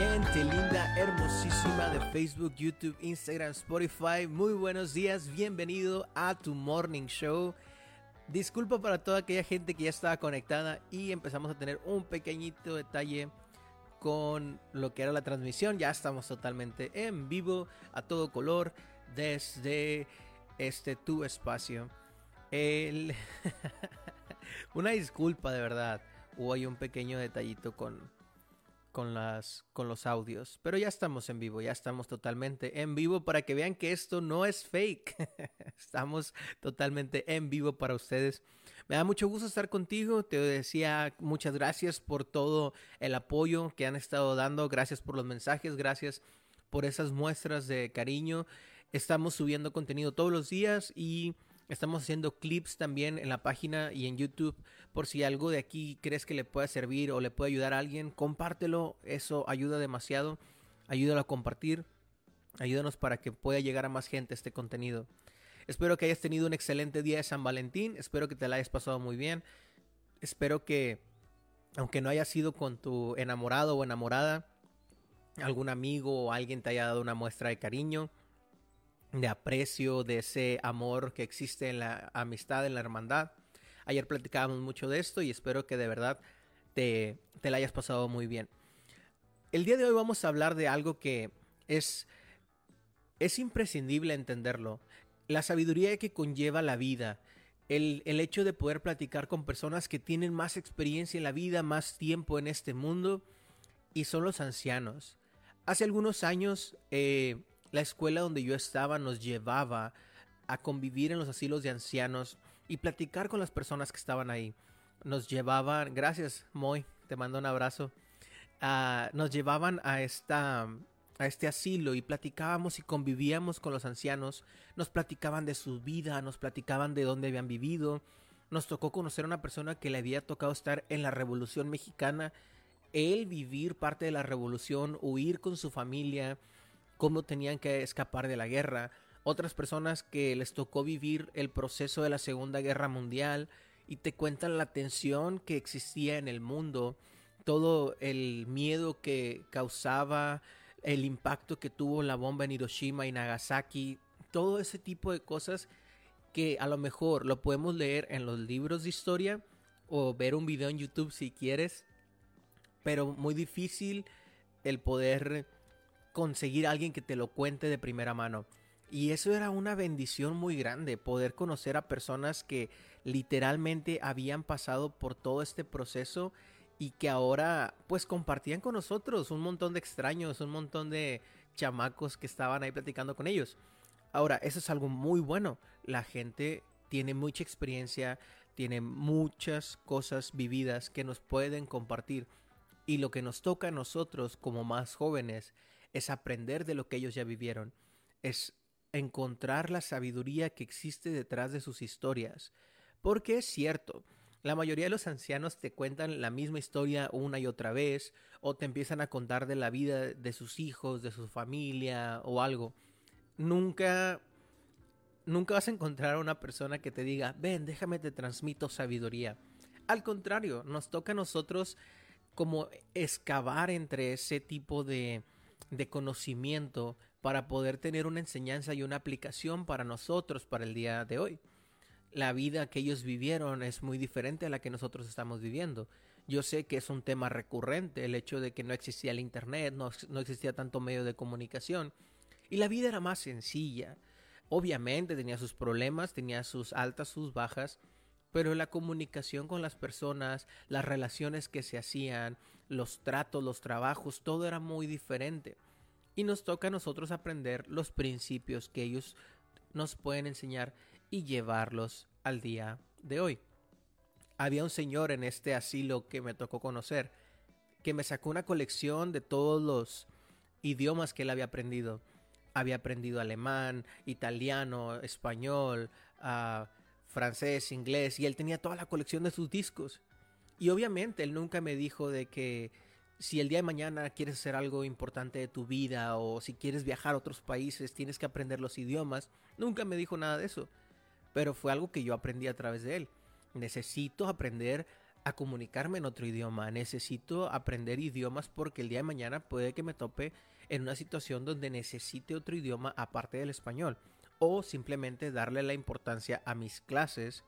gente linda, hermosísima de Facebook, YouTube, Instagram, Spotify. Muy buenos días, bienvenido a tu Morning Show. Disculpa para toda aquella gente que ya estaba conectada y empezamos a tener un pequeñito detalle con lo que era la transmisión. Ya estamos totalmente en vivo, a todo color, desde este tu espacio. Una disculpa de verdad. Hubo ahí un pequeño detallito con, con, las, con los audios. Pero ya estamos en vivo, ya estamos totalmente en vivo para que vean que esto no es fake. estamos totalmente en vivo para ustedes. Me da mucho gusto estar contigo. Te decía muchas gracias por todo el apoyo que han estado dando. Gracias por los mensajes, gracias por esas muestras de cariño. Estamos subiendo contenido todos los días y Estamos haciendo clips también en la página y en YouTube. Por si algo de aquí crees que le pueda servir o le puede ayudar a alguien, compártelo. Eso ayuda demasiado. Ayúdalo a compartir. Ayúdanos para que pueda llegar a más gente este contenido. Espero que hayas tenido un excelente día de San Valentín. Espero que te la hayas pasado muy bien. Espero que, aunque no haya sido con tu enamorado o enamorada, algún amigo o alguien te haya dado una muestra de cariño de aprecio, de ese amor que existe en la amistad, en la hermandad. Ayer platicábamos mucho de esto y espero que de verdad te, te la hayas pasado muy bien. El día de hoy vamos a hablar de algo que es, es imprescindible entenderlo. La sabiduría que conlleva la vida. El, el, hecho de poder platicar con personas que tienen más experiencia en la vida, más tiempo en este mundo, y son los ancianos. Hace algunos años eh, la escuela donde yo estaba nos llevaba a convivir en los asilos de ancianos y platicar con las personas que estaban ahí. Nos llevaban, gracias Moy, te mando un abrazo. Nos llevaban a esta a este asilo y platicábamos y convivíamos con los ancianos, nos platicaban de su vida, nos platicaban de dónde habían vivido, nos tocó conocer a una persona que le había tocado estar en la Revolución Mexicana, él vivir parte de la revolución, huir con su familia, cómo tenían que escapar de la guerra, otras personas que les tocó vivir el proceso de la Segunda Guerra Mundial y te cuentan la tensión que existía en el mundo, todo el miedo que causaba, el impacto que tuvo la bomba en Hiroshima y Nagasaki, todo ese tipo de cosas que a lo mejor lo podemos leer en los libros de historia o ver un video en YouTube si quieres, pero muy difícil el poder conseguir a alguien que te lo cuente de primera mano. Y eso era una bendición muy grande, poder conocer a personas que literalmente habían pasado por todo este proceso y que ahora pues compartían con nosotros un montón de extraños, un montón de chamacos que estaban ahí platicando con ellos. Ahora, eso es algo muy bueno. La gente tiene mucha experiencia, tiene muchas cosas vividas que nos pueden compartir. Y lo que nos toca a nosotros como más jóvenes es aprender de lo que ellos ya vivieron, es encontrar la sabiduría que existe detrás de sus historias. Porque es cierto, la mayoría de los ancianos te cuentan la misma historia una y otra vez, o te empiezan a contar de la vida de sus hijos, de su familia o algo. Nunca, nunca vas a encontrar a una persona que te diga, ven, déjame te transmito sabiduría. Al contrario, nos toca a nosotros como excavar entre ese tipo de, de conocimiento para poder tener una enseñanza y una aplicación para nosotros para el día de hoy. La vida que ellos vivieron es muy diferente a la que nosotros estamos viviendo. Yo sé que es un tema recurrente el hecho de que no existía el Internet, no, no existía tanto medio de comunicación y la vida era más sencilla. Obviamente tenía sus problemas, tenía sus altas, sus bajas, pero la comunicación con las personas, las relaciones que se hacían, los tratos, los trabajos, todo era muy diferente. Y nos toca a nosotros aprender los principios que ellos nos pueden enseñar y llevarlos al día de hoy. Había un señor en este asilo que me tocó conocer, que me sacó una colección de todos los idiomas que él había aprendido. Había aprendido alemán, italiano, español, uh, francés, inglés, y él tenía toda la colección de sus discos. Y obviamente él nunca me dijo de que si el día de mañana quieres hacer algo importante de tu vida o si quieres viajar a otros países tienes que aprender los idiomas, nunca me dijo nada de eso. Pero fue algo que yo aprendí a través de él. Necesito aprender a comunicarme en otro idioma, necesito aprender idiomas porque el día de mañana puede que me tope en una situación donde necesite otro idioma aparte del español o simplemente darle la importancia a mis clases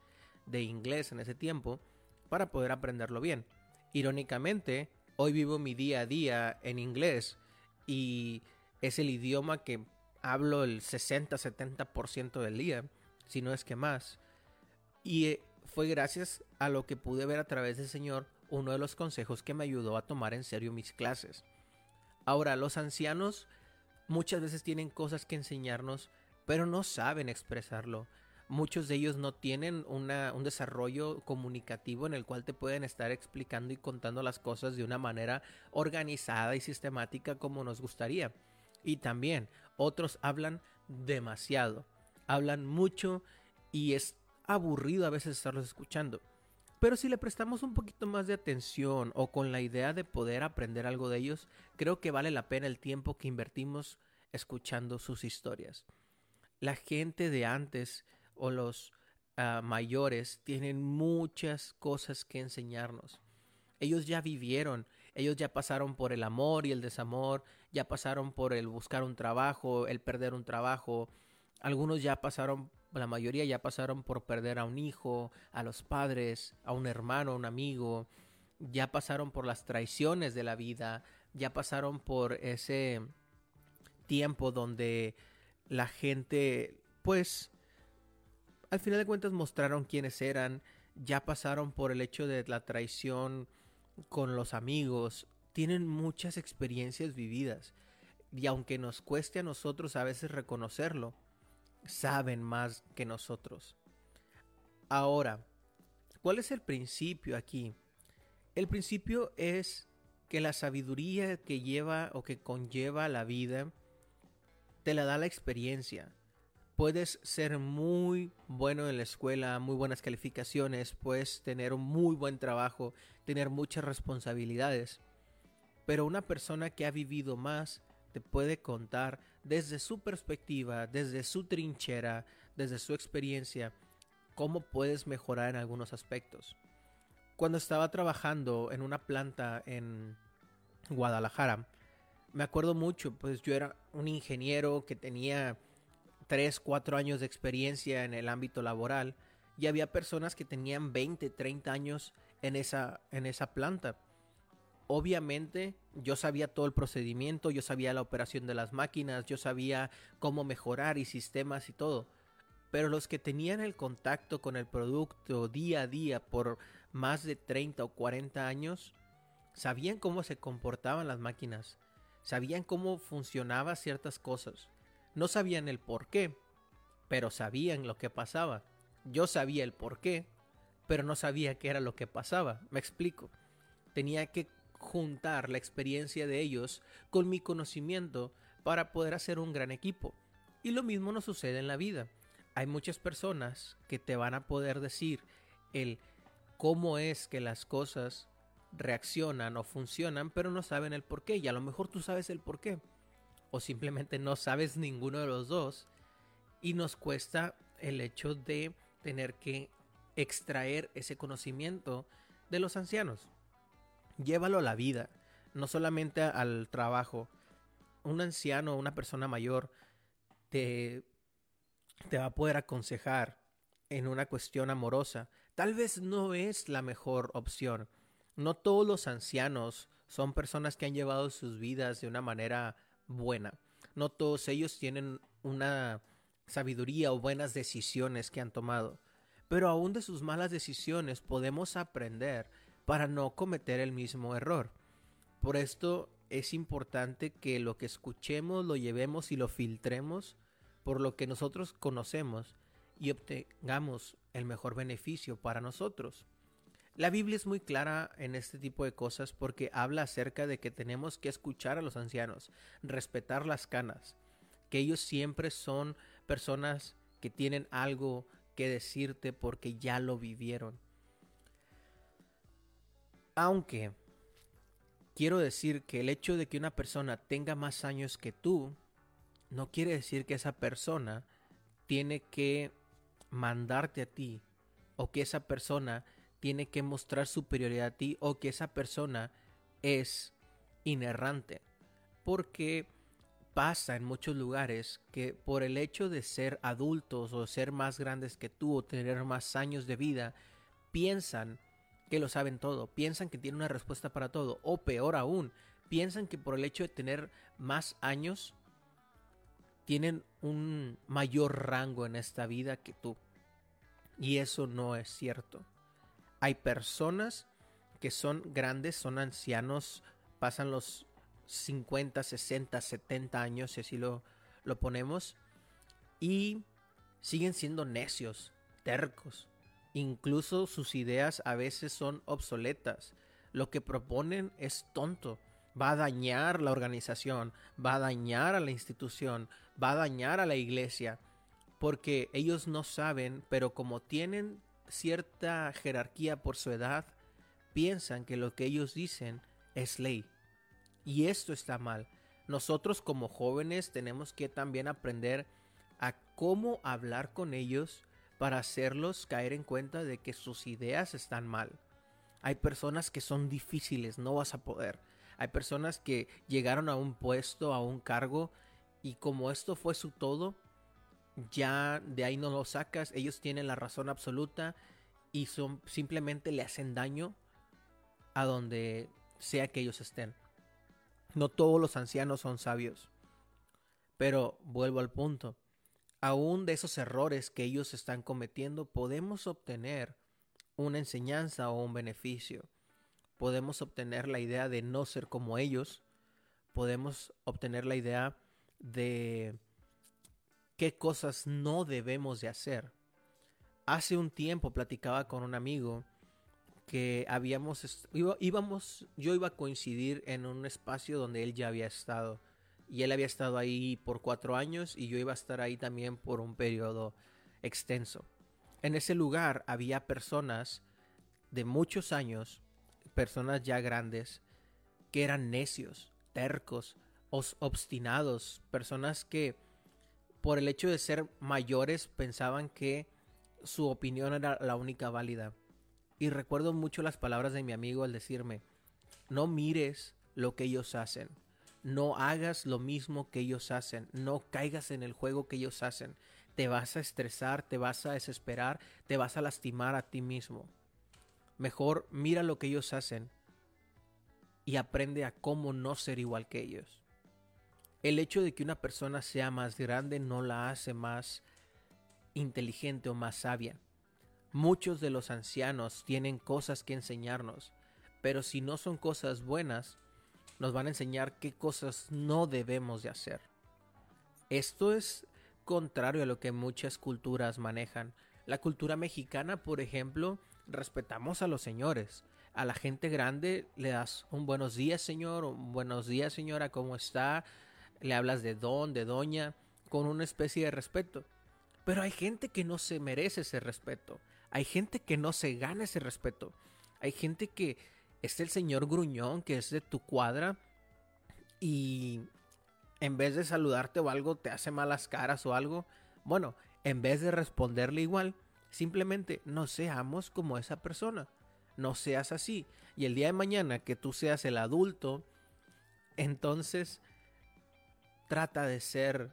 de inglés en ese tiempo para poder aprenderlo bien. Irónicamente, hoy vivo mi día a día en inglés y es el idioma que hablo el 60-70% del día, si no es que más. Y eh, fue gracias a lo que pude ver a través del Señor uno de los consejos que me ayudó a tomar en serio mis clases. Ahora, los ancianos muchas veces tienen cosas que enseñarnos, pero no saben expresarlo. Muchos de ellos no tienen un desarrollo comunicativo en el cual te pueden estar explicando y contando las cosas de una manera organizada y sistemática como nos gustaría. Y también otros hablan demasiado, hablan mucho y es aburrido a veces estarlos escuchando. Pero si le prestamos un poquito más de atención o con la idea de poder aprender algo de ellos, creo que vale la pena el tiempo que invertimos escuchando sus historias. La gente de antes o los ah, mayores tienen muchas cosas que enseñarnos. Ellos ya vivieron, ellos ya pasaron por el amor y el desamor, ya pasaron por el buscar un trabajo, el perder un trabajo. Algunos ya pasaron la mayoría ya pasaron por perder a un hijo, a los padres, a un hermano, a un amigo, ya pasaron por las traiciones de la vida, ya pasaron por ese tiempo donde la gente, pues, al final de cuentas mostraron quiénes eran, ya pasaron por el hecho de la traición con los amigos, tienen muchas experiencias vividas. Y aunque nos cueste a nosotros a veces reconocerlo, saben más que nosotros. Ahora, ¿cuál es el principio aquí? El principio es que la sabiduría que lleva o que conlleva la vida te la da la experiencia. Puedes ser muy bueno en la escuela, muy buenas calificaciones, puedes tener un muy buen trabajo, tener muchas responsabilidades. Pero una persona que ha vivido más te puede contar desde su perspectiva, desde su trinchera, desde su experiencia, cómo puedes mejorar en algunos aspectos. Cuando estaba trabajando en una planta en Guadalajara, me acuerdo mucho, pues yo era un ingeniero que tenía 3, 4 años de experiencia en el ámbito laboral y había personas que tenían 20, 30 años en esa, en esa planta obviamente yo sabía todo el procedimiento, yo sabía la operación de las máquinas, yo sabía cómo mejorar y sistemas y todo. Pero los que tenían el contacto con el producto día a día por más de 30 o 40 años, sabían cómo se comportaban las máquinas, sabían cómo funcionaban ciertas cosas. No sabían el por qué, pero sabían lo que pasaba. Yo sabía el por qué, pero no sabía qué era lo que pasaba. Me explico. Tenía que juntar la experiencia de ellos con mi conocimiento para poder hacer un gran equipo. Y lo mismo nos sucede en la vida. Hay muchas personas que te van a poder decir el cómo es que las cosas reaccionan o funcionan, pero no saben el por qué. Y a lo mejor tú sabes el por qué. O simplemente no sabes ninguno de los dos. Y nos cuesta el hecho de tener que extraer ese conocimiento de los ancianos llévalo a la vida, no solamente al trabajo. Un anciano, una persona mayor, te, te va a poder aconsejar en una cuestión amorosa. Tal vez no es la mejor opción. No todos los ancianos son personas que han llevado sus vidas de una manera buena. No todos ellos tienen una sabiduría o buenas decisiones que han tomado. Pero aún de sus malas decisiones podemos aprender para no cometer el mismo error. Por esto es importante que lo que escuchemos lo llevemos y lo filtremos por lo que nosotros conocemos y obtengamos el mejor beneficio para nosotros. La Biblia es muy clara en este tipo de cosas porque habla acerca de que tenemos que escuchar a los ancianos, respetar las canas, que ellos siempre son personas que tienen algo que decirte porque ya lo vivieron. Aunque quiero decir que el hecho de que una persona tenga más años que tú, no quiere decir que esa persona tiene que mandarte a ti o que esa persona tiene que mostrar superioridad a ti o que esa persona es inerrante. Porque pasa en muchos lugares que por el hecho de ser adultos o ser más grandes que tú o tener más años de vida, piensan que lo saben todo, piensan que tienen una respuesta para todo, o peor aún, piensan que por el hecho de tener más años, tienen un mayor rango en esta vida que tú. Y eso no es cierto. Hay personas que son grandes, son ancianos, pasan los 50, 60, 70 años, si así lo, lo ponemos, y siguen siendo necios, tercos. Incluso sus ideas a veces son obsoletas. Lo que proponen es tonto. Va a dañar la organización, va a dañar a la institución, va a dañar a la iglesia. Porque ellos no saben, pero como tienen cierta jerarquía por su edad, piensan que lo que ellos dicen es ley. Y esto está mal. Nosotros como jóvenes tenemos que también aprender a cómo hablar con ellos para hacerlos caer en cuenta de que sus ideas están mal. Hay personas que son difíciles, no vas a poder. Hay personas que llegaron a un puesto, a un cargo, y como esto fue su todo, ya de ahí no lo sacas, ellos tienen la razón absoluta y son, simplemente le hacen daño a donde sea que ellos estén. No todos los ancianos son sabios. Pero vuelvo al punto. Aún de esos errores que ellos están cometiendo, podemos obtener una enseñanza o un beneficio. Podemos obtener la idea de no ser como ellos. Podemos obtener la idea de qué cosas no debemos de hacer. Hace un tiempo platicaba con un amigo que habíamos íbamos yo iba a coincidir en un espacio donde él ya había estado y él había estado ahí por cuatro años y yo iba a estar ahí también por un periodo extenso. En ese lugar había personas de muchos años, personas ya grandes, que eran necios, tercos, obstinados, personas que por el hecho de ser mayores pensaban que su opinión era la única válida. Y recuerdo mucho las palabras de mi amigo al decirme, no mires lo que ellos hacen, no hagas lo mismo que ellos hacen, no caigas en el juego que ellos hacen, te vas a estresar, te vas a desesperar, te vas a lastimar a ti mismo. Mejor mira lo que ellos hacen y aprende a cómo no ser igual que ellos. El hecho de que una persona sea más grande no la hace más inteligente o más sabia. Muchos de los ancianos tienen cosas que enseñarnos, pero si no son cosas buenas, nos van a enseñar qué cosas no debemos de hacer. Esto es contrario a lo que muchas culturas manejan. La cultura mexicana, por ejemplo, respetamos a los señores. A la gente grande le das un buenos días, señor, un buenos días, señora, ¿cómo está? Le hablas de don, de doña, con una especie de respeto. Pero hay gente que no se merece ese respeto. Hay gente que no se gana ese respeto. Hay gente que es el señor gruñón que es de tu cuadra y en vez de saludarte o algo te hace malas caras o algo. Bueno, en vez de responderle igual, simplemente no seamos como esa persona. No seas así. Y el día de mañana que tú seas el adulto, entonces trata de ser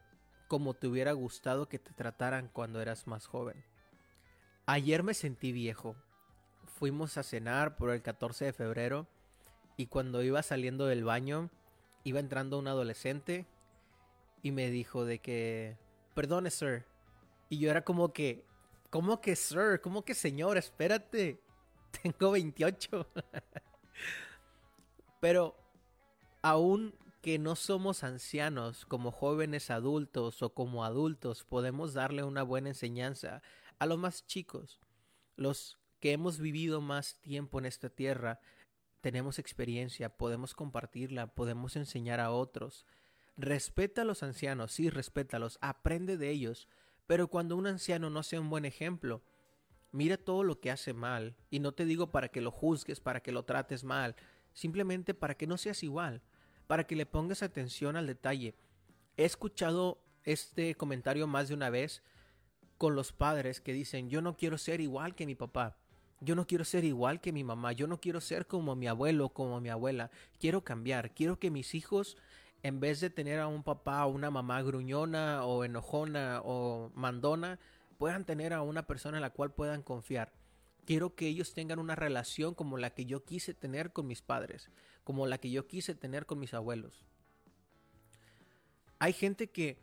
como te hubiera gustado que te trataran cuando eras más joven. Ayer me sentí viejo. Fuimos a cenar por el 14 de febrero y cuando iba saliendo del baño iba entrando un adolescente y me dijo de que, perdone, sir. Y yo era como que, ¿cómo que, sir? ¿Cómo que, señor? Espérate. Tengo 28. Pero aún que no somos ancianos como jóvenes adultos o como adultos, podemos darle una buena enseñanza a los más chicos, los que hemos vivido más tiempo en esta tierra, tenemos experiencia, podemos compartirla, podemos enseñar a otros. Respeta a los ancianos, sí, respétalos, aprende de ellos, pero cuando un anciano no sea un buen ejemplo, mira todo lo que hace mal, y no te digo para que lo juzgues, para que lo trates mal, simplemente para que no seas igual, para que le pongas atención al detalle. He escuchado este comentario más de una vez con los padres que dicen, yo no quiero ser igual que mi papá. Yo no quiero ser igual que mi mamá, yo no quiero ser como mi abuelo, como mi abuela. Quiero cambiar, quiero que mis hijos, en vez de tener a un papá o una mamá gruñona o enojona o mandona, puedan tener a una persona en la cual puedan confiar. Quiero que ellos tengan una relación como la que yo quise tener con mis padres, como la que yo quise tener con mis abuelos. Hay gente que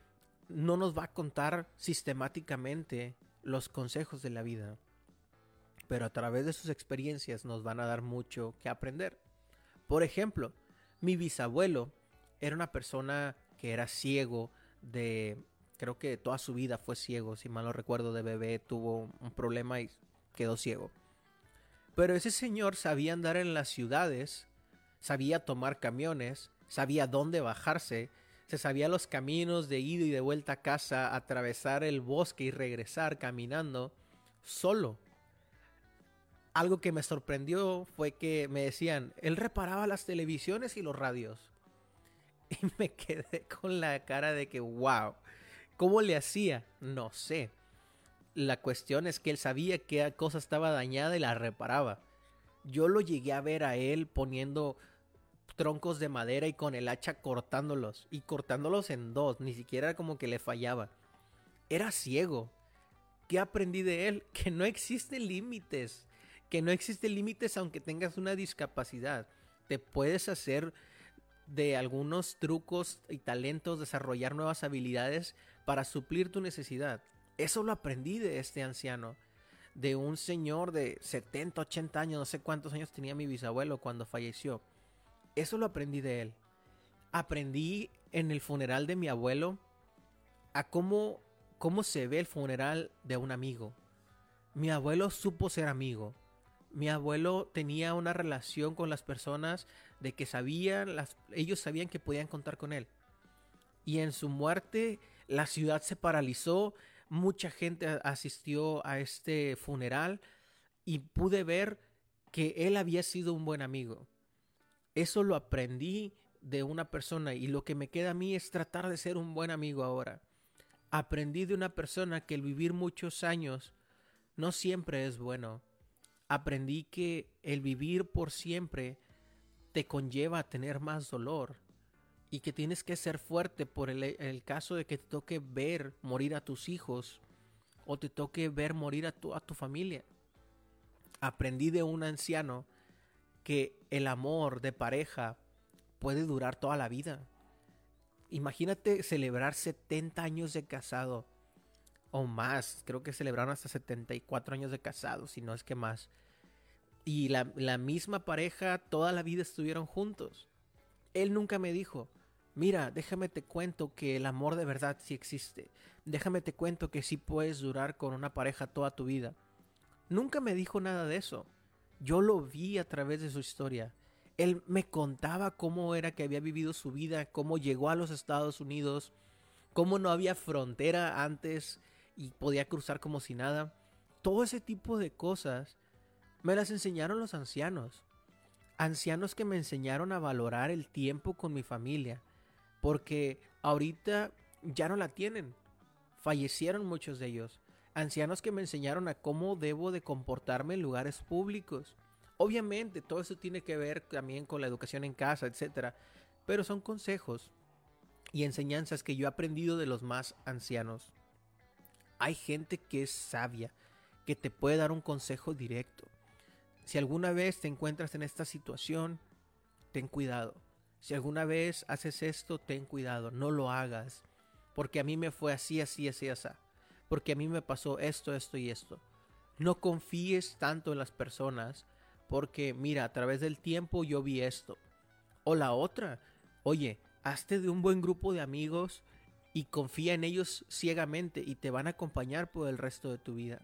no nos va a contar sistemáticamente los consejos de la vida pero a través de sus experiencias nos van a dar mucho que aprender. Por ejemplo, mi bisabuelo era una persona que era ciego de, creo que toda su vida fue ciego, si mal no recuerdo, de bebé tuvo un problema y quedó ciego. Pero ese señor sabía andar en las ciudades, sabía tomar camiones, sabía dónde bajarse, se sabía los caminos de ida y de vuelta a casa, atravesar el bosque y regresar caminando solo algo que me sorprendió fue que me decían, él reparaba las televisiones y los radios. Y me quedé con la cara de que, wow, ¿cómo le hacía? No sé. La cuestión es que él sabía que cosa estaba dañada y la reparaba. Yo lo llegué a ver a él poniendo troncos de madera y con el hacha cortándolos. Y cortándolos en dos, ni siquiera como que le fallaba. Era ciego. ¿Qué aprendí de él? Que no existen límites que no existen límites aunque tengas una discapacidad. Te puedes hacer de algunos trucos y talentos, desarrollar nuevas habilidades para suplir tu necesidad. Eso lo aprendí de este anciano, de un señor de 70, 80 años, no sé cuántos años tenía mi bisabuelo cuando falleció. Eso lo aprendí de él. Aprendí en el funeral de mi abuelo a cómo, cómo se ve el funeral de un amigo. Mi abuelo supo ser amigo mi abuelo tenía una relación con las personas de que sabían, ellos sabían que podían contar con él. Y en su muerte la ciudad se paralizó, mucha gente asistió a este funeral y pude ver que él había sido un buen amigo. Eso lo aprendí de una persona y lo que me queda a mí es tratar de ser un buen amigo ahora. Aprendí de una persona que el vivir muchos años no siempre es bueno aprendí que el vivir por siempre te conlleva a tener más dolor y que tienes que ser fuerte por el, caso de que te toque ver morir a tus hijos o te toque ver morir a tu, a tu familia. Aprendí de un anciano que el amor de pareja puede durar toda la vida. Imagínate celebrar 70 años de casado o más. Creo que celebraron hasta 74 años de casados, si no es que más. Y la, la misma pareja toda la vida estuvieron juntos. Él nunca me dijo, mira, déjame te cuento que el amor de verdad sí existe. Déjame te cuento que sí puedes durar con una pareja toda tu vida. Nunca me dijo nada de eso. Yo lo vi a través de su historia. Él me contaba cómo era que había vivido su vida, cómo llegó a los Estados Unidos, cómo no había frontera antes y podía cruzar como si nada. Todo ese tipo de cosas me las enseñaron los ancianos. Ancianos que me enseñaron a valorar el tiempo con mi familia. Porque ahorita ya no la tienen. Fallecieron muchos de ellos. Ancianos que me enseñaron a cómo debo de comportarme en lugares públicos. Obviamente todo eso tiene que ver también con la educación en casa, etc. Pero son consejos y enseñanzas que yo he aprendido de los más ancianos. Hay gente que es sabia, que te puede dar un consejo directo. Si alguna vez te encuentras en esta situación, ten cuidado. Si alguna vez haces esto, ten cuidado, no lo hagas. Porque a mí me fue así, así, así, así. Porque a mí me pasó esto, esto y esto. No confíes tanto en las personas porque mira, a través del tiempo yo vi esto. O la otra, oye, hazte de un buen grupo de amigos y confía en ellos ciegamente y te van a acompañar por el resto de tu vida.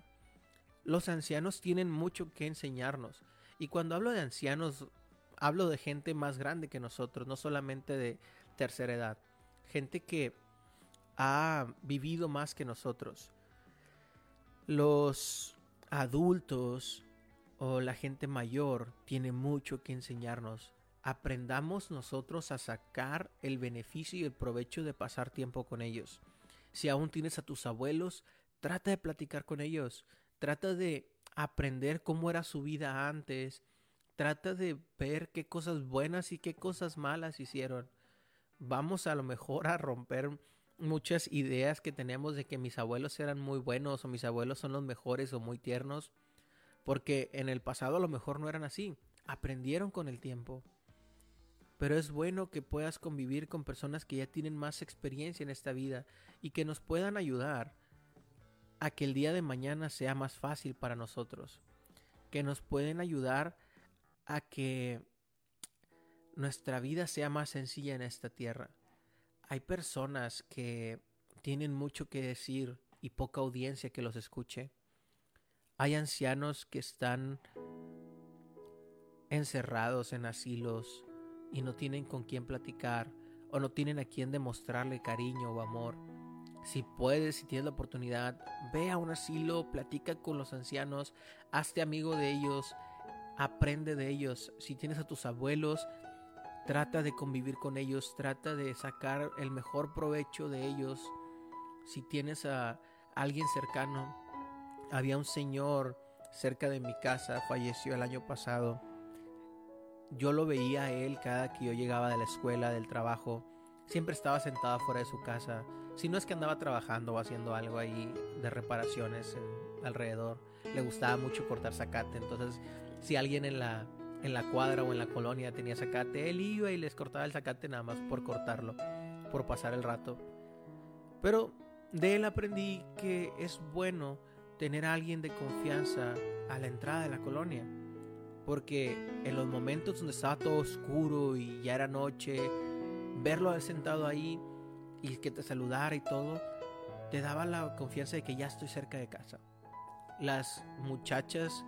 Los ancianos tienen mucho que enseñarnos. Y cuando hablo de ancianos, hablo de gente más grande que nosotros, no solamente de tercera edad. Gente que ha vivido más que nosotros. Los adultos o la gente mayor tiene mucho que enseñarnos aprendamos nosotros a sacar el beneficio y el provecho de pasar tiempo con ellos. Si aún tienes a tus abuelos, trata de platicar con ellos, trata de aprender cómo era su vida antes. Trata de ver qué cosas buenas y qué cosas malas hicieron. Vamos a lo mejor a romper muchas ideas que tenemos de que mis abuelos eran muy buenos o mis abuelos son los mejores o muy tiernos. Porque en el pasado a lo mejor no eran así. Aprendieron con el tiempo. Pero es bueno que puedas convivir con personas que ya tienen más experiencia en esta vida y que nos puedan ayudar a que el día de mañana sea más fácil para nosotros. Que nos pueden ayudar a que nuestra vida sea más sencilla en esta tierra. Hay personas que tienen mucho que decir y poca audiencia que los escuche. Hay ancianos que están encerrados en asilos y no tienen con quién platicar o no tienen a quien demostrarle cariño o amor. Si puedes, si tienes la oportunidad, ve a un asilo, platica con los ancianos, hazte amigo de ellos, aprende de ellos. Si tienes a tus abuelos, trata de convivir con ellos, trata de sacar el mejor provecho de ellos. Si tienes a alguien cercano, había un señor cerca de mi casa, falleció el año pasado yo lo veía a él cada que yo llegaba de la escuela, del trabajo. Siempre estaba sentado fuera de su casa. Si no es que andaba trabajando o haciendo algo ahí de reparaciones alrededor. Le gustaba mucho cortar zacate. Entonces, si alguien en la, en la cuadra o en la colonia tenía zacate, él iba y les cortaba el zacate nada más por cortarlo, por pasar el rato. Pero de él aprendí que es bueno tener a alguien de confianza a la entrada de la colonia porque en los momentos donde estaba todo oscuro y ya era noche, verlo sentado ahí y que te saludara y todo, te daba la confianza de que ya estoy cerca de casa. Las muchachas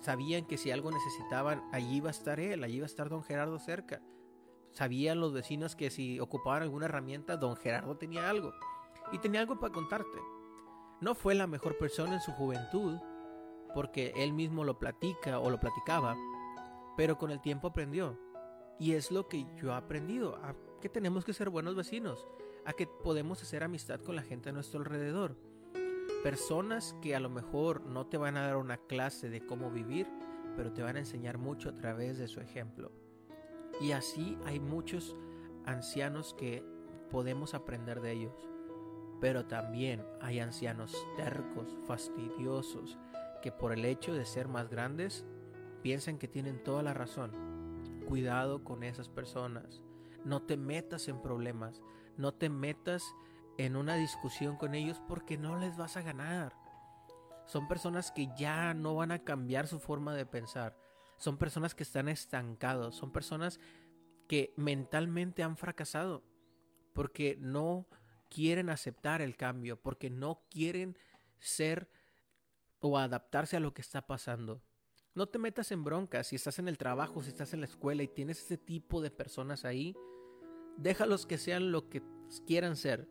sabían que si algo necesitaban, allí iba a estar él, allí iba a estar don Gerardo cerca. Sabían los vecinos que si ocupaban alguna herramienta, don Gerardo tenía algo. Y tenía algo para contarte. No fue la mejor persona en su juventud, porque él mismo lo platica o lo platicaba, pero con el tiempo aprendió. Y es lo que yo he aprendido, que tenemos que ser buenos vecinos, a que podemos hacer amistad con la gente a nuestro alrededor. Personas que a lo mejor no te van a dar una clase de cómo vivir, pero te van a enseñar mucho a través de su ejemplo. Y así hay muchos ancianos que podemos aprender de ellos. Pero también hay ancianos tercos, fastidiosos, que por el hecho de ser más grandes piensan que tienen toda la razón. Cuidado con esas personas. No te metas en problemas. No te metas en una discusión con ellos porque no les vas a ganar. Son personas que ya no van a cambiar su forma de pensar. Son personas que están estancados. Son personas que mentalmente han fracasado porque no quieren aceptar el cambio, porque no quieren ser o adaptarse a lo que está pasando. No te metas en broncas si estás en el trabajo, si estás en la escuela y tienes ese tipo de personas ahí. Déjalos que sean lo que quieran ser.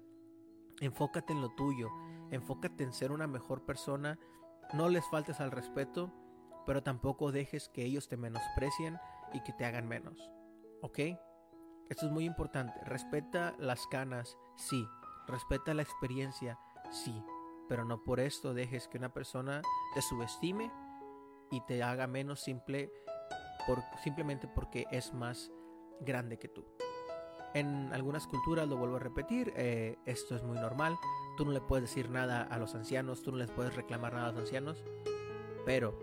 Enfócate en lo tuyo. Enfócate en ser una mejor persona. No les faltes al respeto, pero tampoco dejes que ellos te menosprecien y que te hagan menos. ¿Ok? Esto es muy importante. Respeta las canas, sí. Respeta la experiencia, sí pero no por esto dejes que una persona te subestime y te haga menos simple simplemente porque es más grande que tú. En algunas culturas, lo vuelvo a repetir, eh, esto es muy normal. Tú no le puedes decir nada a los ancianos, tú no les puedes reclamar nada a los ancianos, pero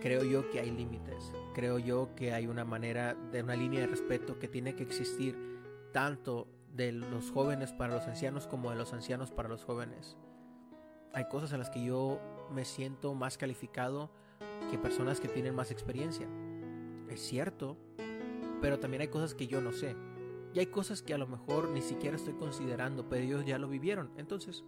creo yo que hay límites. Creo yo que hay una manera, de una línea de respeto que tiene que existir tanto de los jóvenes para los ancianos como de los ancianos para los jóvenes hay cosas en las que yo me siento más calificado que personas que tienen más experiencia. Es cierto, pero también hay cosas que yo no sé. Y hay cosas que a lo mejor ni siquiera estoy considerando, pero ellos ya lo vivieron. Entonces,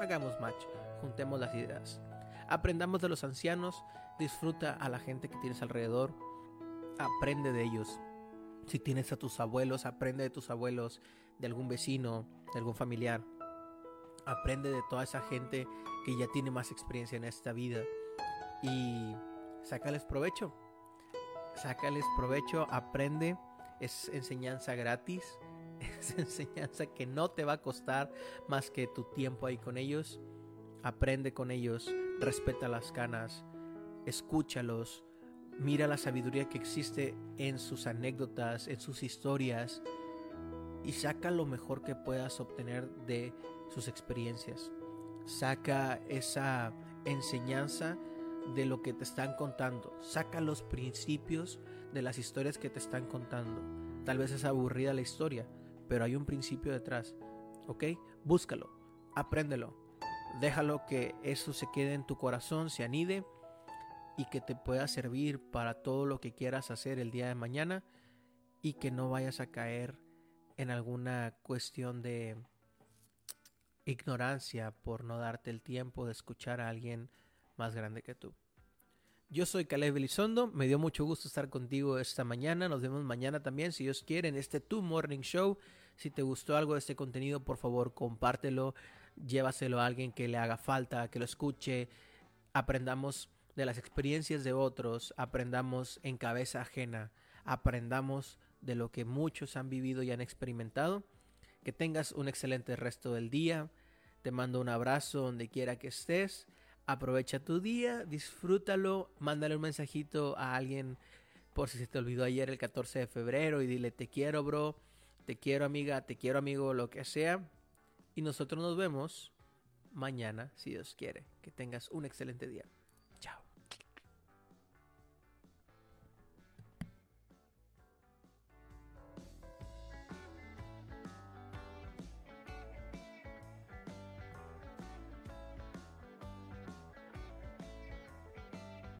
hagamos match, juntemos las ideas. Aprendamos de los ancianos, disfruta a la gente que tienes alrededor, aprende de ellos. Si tienes a tus abuelos, aprende de tus abuelos, de algún vecino, de algún familiar aprende de toda esa gente que ya tiene más experiencia en esta vida y sácales provecho. Sácales provecho, aprende, es enseñanza gratis, es enseñanza que no te va a costar más que tu tiempo ahí con ellos. Aprende con ellos, respeta las canas, escúchalos, mira la sabiduría que existe en sus anécdotas, en sus historias y saca lo mejor que puedas obtener de sus experiencias. Saca esa enseñanza de lo que te están contando. Saca los principios de las historias que te están contando. Tal vez es aburrida la historia, pero hay un principio detrás. ¿Ok? Búscalo, apréndelo. Déjalo que eso se quede en tu corazón, se anide y que te pueda servir para todo lo que quieras hacer el día de mañana y que no vayas a caer en alguna cuestión de ignorancia por no darte el tiempo de escuchar a alguien más grande que tú. Yo soy Caleb Elizondo, me dio mucho gusto estar contigo esta mañana, nos vemos mañana también si Dios quiere en este Tu Morning Show. Si te gustó algo de este contenido, por favor compártelo, llévaselo a alguien que le haga falta, que lo escuche, aprendamos de las experiencias de otros, aprendamos en cabeza ajena, aprendamos de lo que muchos han vivido y han experimentado. Que tengas un excelente resto del día. Te mando un abrazo donde quiera que estés. Aprovecha tu día, disfrútalo, mándale un mensajito a alguien por si se te olvidó ayer el 14 de febrero y dile te quiero bro, te quiero amiga, te quiero amigo, lo que sea. Y nosotros nos vemos mañana si Dios quiere. Que tengas un excelente día.